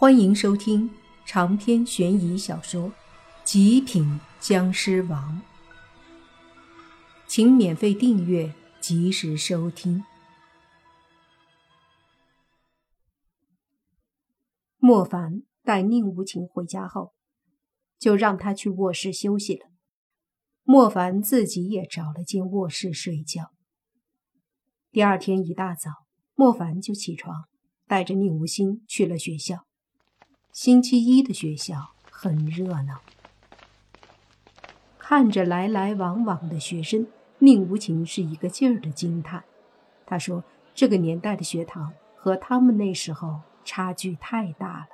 欢迎收听长篇悬疑小说《极品僵尸王》，请免费订阅，及时收听。莫凡带宁无情回家后，就让他去卧室休息了。莫凡自己也找了间卧室睡觉。第二天一大早，莫凡就起床，带着宁无心去了学校。星期一的学校很热闹，看着来来往往的学生，宁无情是一个劲儿的惊叹。他说：“这个年代的学堂和他们那时候差距太大了。”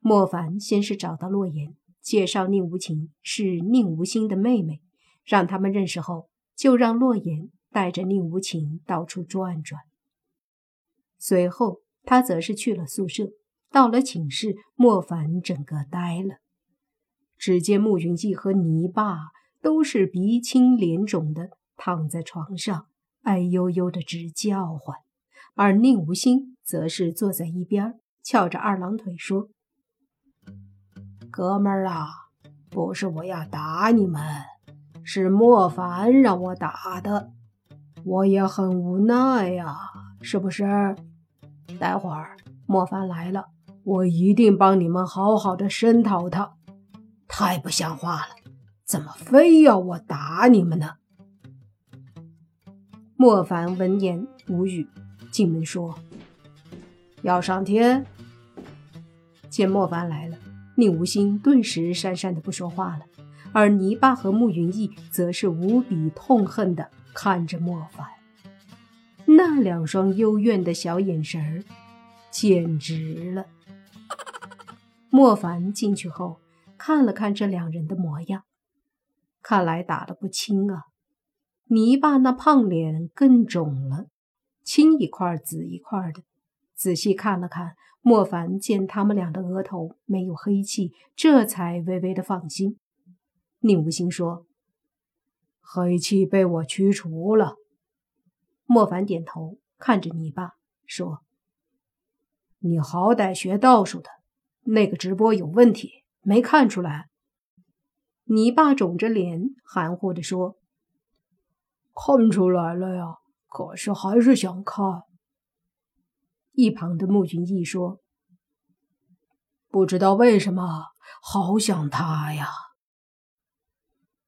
莫凡先是找到洛言，介绍宁无情是宁无心的妹妹，让他们认识后，就让洛言带着宁无情到处转转。随后，他则是去了宿舍。到了寝室，莫凡整个呆了。只见穆云逸和泥巴都是鼻青脸肿的躺在床上，哎呦呦的直叫唤，而宁无心则是坐在一边，翘着二郎腿说：“哥们儿啊，不是我要打你们，是莫凡让我打的，我也很无奈呀，是不是？待会儿莫凡来了。”我一定帮你们好好的声讨他，太不像话了！怎么非要我打你们呢？莫凡闻言无语，进门说：“要上天。”见莫凡来了，宁无心顿时讪讪的不说话了，而泥巴和慕云逸则是无比痛恨的看着莫凡，那两双幽怨的小眼神儿，简直了。莫凡进去后，看了看这两人的模样，看来打得不轻啊！泥巴那胖脸更肿了，青一块紫一块的。仔细看了看，莫凡见他们俩的额头没有黑气，这才微微的放心。宁无心说：“黑气被我驱除了。”莫凡点头，看着泥巴说：“你好歹学道术的。”那个直播有问题，没看出来。泥巴肿着脸，含糊地说：“看出来了呀，可是还是想看。”一旁的穆俊逸说：“不知道为什么，好想他呀。”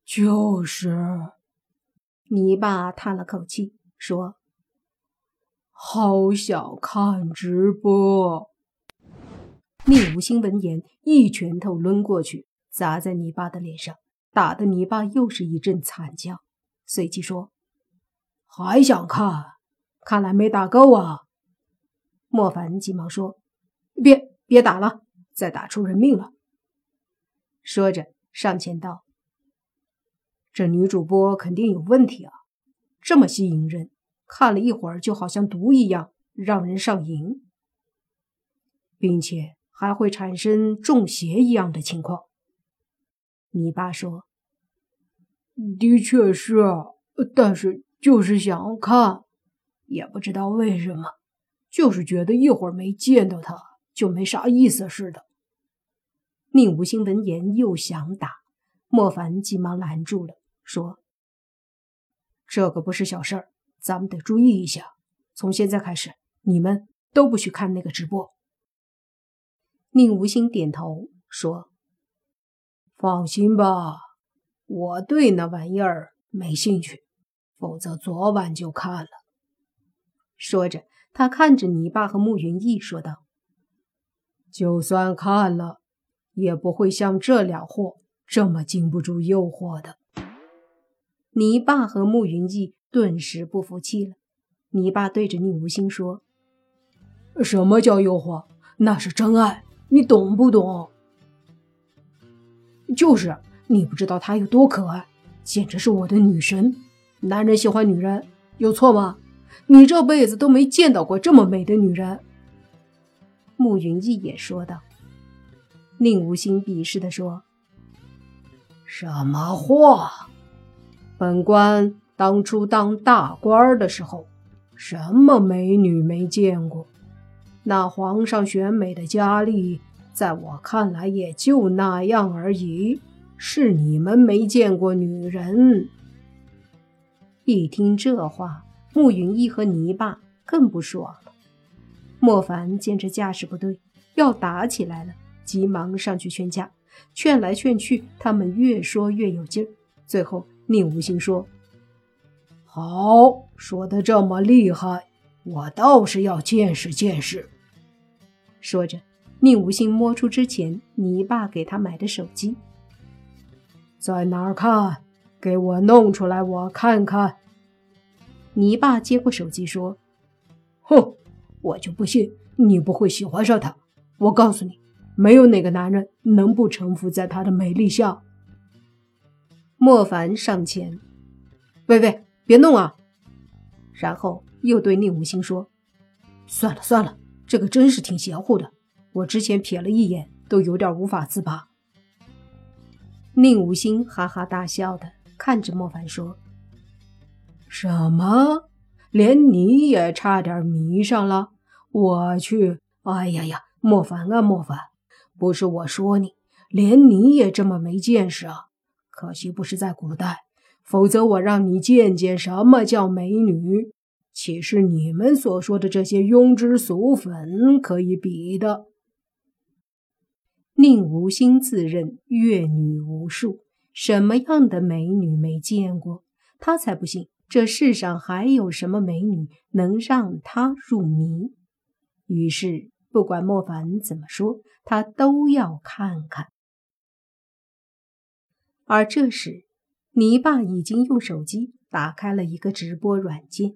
就是，泥巴叹了口气说：“好想看直播。”宁无心闻言，一拳头抡过去，砸在泥巴的脸上，打得泥巴又是一阵惨叫。随即说：“还想看？看来没打够啊！”莫凡急忙说：“别别打了，再打出人命了。”说着上前道：“这女主播肯定有问题啊，这么吸引人，看了一会儿就好像毒一样，让人上瘾，并且……”还会产生中邪一样的情况。你爸说：“的确是，但是就是想看，也不知道为什么，就是觉得一会儿没见到他就没啥意思似的。”宁无心闻言又想打，莫凡急忙拦住了，说：“这可不是小事儿，咱们得注意一下。从现在开始，你们都不许看那个直播。”宁无心点头说：“放心吧，我对那玩意儿没兴趣，否则昨晚就看了。”说着，他看着泥巴和慕云逸说道：“就算看了，也不会像这俩货这么经不住诱惑的。”泥巴和慕云逸顿时不服气了。泥巴对着宁无心说：“什么叫诱惑？那是真爱。”你懂不懂？就是你不知道她有多可爱，简直是我的女神。男人喜欢女人有错吗？你这辈子都没见到过这么美的女人。慕云逸也说道。宁无心鄙视的说：“什么话？本官当初当大官的时候，什么美女没见过？那皇上选美的佳丽，在我看来也就那样而已。是你们没见过女人。一听这话，慕云逸和泥巴更不爽了。莫凡见这架势不对，要打起来了，急忙上去劝架。劝来劝去，他们越说越有劲儿。最后，宁无心说：“好，说的这么厉害，我倒是要见识见识。”说着，宁无心摸出之前泥巴给他买的手机。在哪儿看？给我弄出来，我看看。泥巴接过手机说：“哼，我就不信你不会喜欢上她。我告诉你，没有哪个男人能不臣服在她的美丽下。”莫凡上前：“喂喂，别弄啊！”然后又对宁无心说：“算了算了，这个真是挺邪乎的。我之前瞥了一眼，都有点无法自拔。”宁无心哈哈大笑的看着莫凡说：“什么？连你也差点迷上了？我去！哎呀呀，莫凡啊莫凡，不是我说你，连你也这么没见识啊！可惜不是在古代，否则我让你见见什么叫美女，岂是你们所说的这些庸脂俗粉可以比的？”宁无心自认阅女无数，什么样的美女没见过？他才不信这世上还有什么美女能让他入迷。于是，不管莫凡怎么说，他都要看看。而这时，泥巴已经用手机打开了一个直播软件，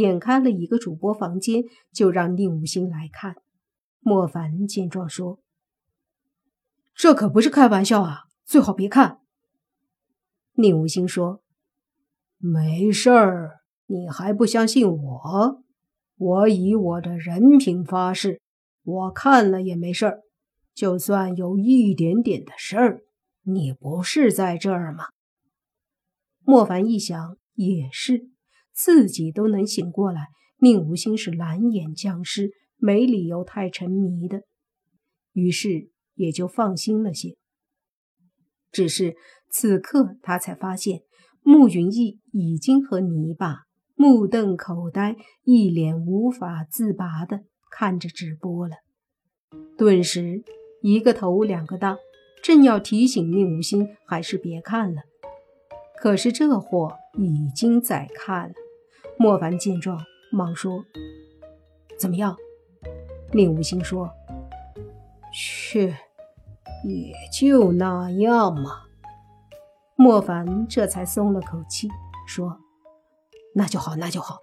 点开了一个主播房间，就让宁无心来看。莫凡见状说。这可不是开玩笑啊！最好别看。宁无心说：“没事儿，你还不相信我？我以我的人品发誓，我看了也没事儿。就算有一点点的事儿，你不是在这儿吗？”莫凡一想，也是，自己都能醒过来，宁无心是蓝眼僵尸，没理由太沉迷的。于是。也就放心了些。只是此刻他才发现，慕云逸已经和泥巴目瞪口呆，一脸无法自拔的看着直播了。顿时一个头两个大，正要提醒宁无心还是别看了，可是这货已经在看了。莫凡见状，忙说：“怎么样？”宁无心说：“去。”也就那样嘛。莫凡这才松了口气，说：“那就好，那就好，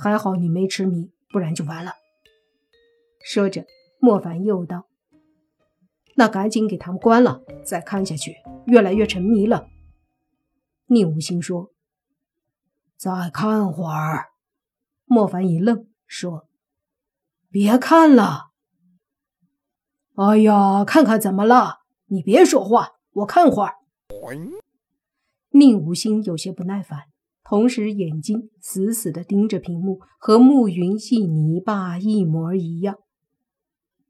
还好你没痴迷，不然就完了。”说着，莫凡又道：“那赶紧给他们关了，再看下去越来越沉迷了。”宁无心说：“再看会儿。”莫凡一愣，说：“别看了。”哎呀，看看怎么了？你别说话，我看会儿。宁无心有些不耐烦，同时眼睛死死地盯着屏幕，和暮云系泥巴一模一样。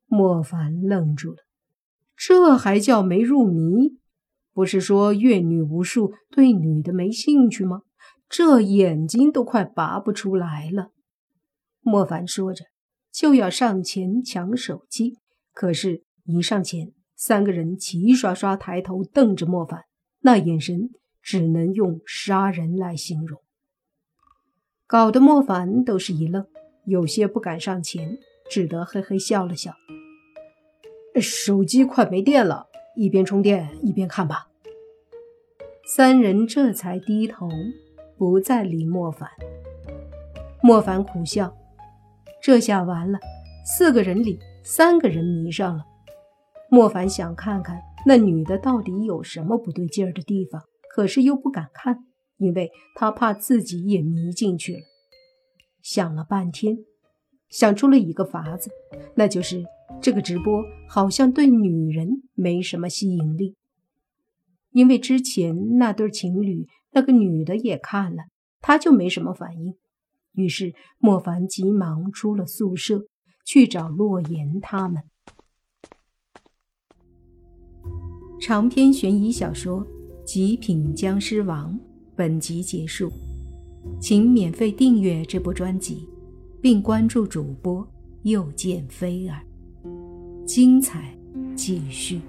莫凡愣住了，这还叫没入迷？不是说阅女无数，对女的没兴趣吗？这眼睛都快拔不出来了。莫凡说着，就要上前抢手机，可是，一上前。三个人齐刷刷抬头瞪着莫凡，那眼神只能用杀人来形容，搞得莫凡都是一愣，有些不敢上前，只得嘿嘿笑了笑。手机快没电了，一边充电一边看吧。三人这才低头，不再理莫凡。莫凡苦笑，这下完了，四个人里三个人迷上了。莫凡想看看那女的到底有什么不对劲儿的地方，可是又不敢看，因为他怕自己也迷进去了。想了半天，想出了一个法子，那就是这个直播好像对女人没什么吸引力，因为之前那对情侣，那个女的也看了，他就没什么反应。于是莫凡急忙出了宿舍，去找洛言他们。长篇悬疑小说《极品僵尸王》本集结束，请免费订阅这部专辑，并关注主播又见菲儿，精彩继续。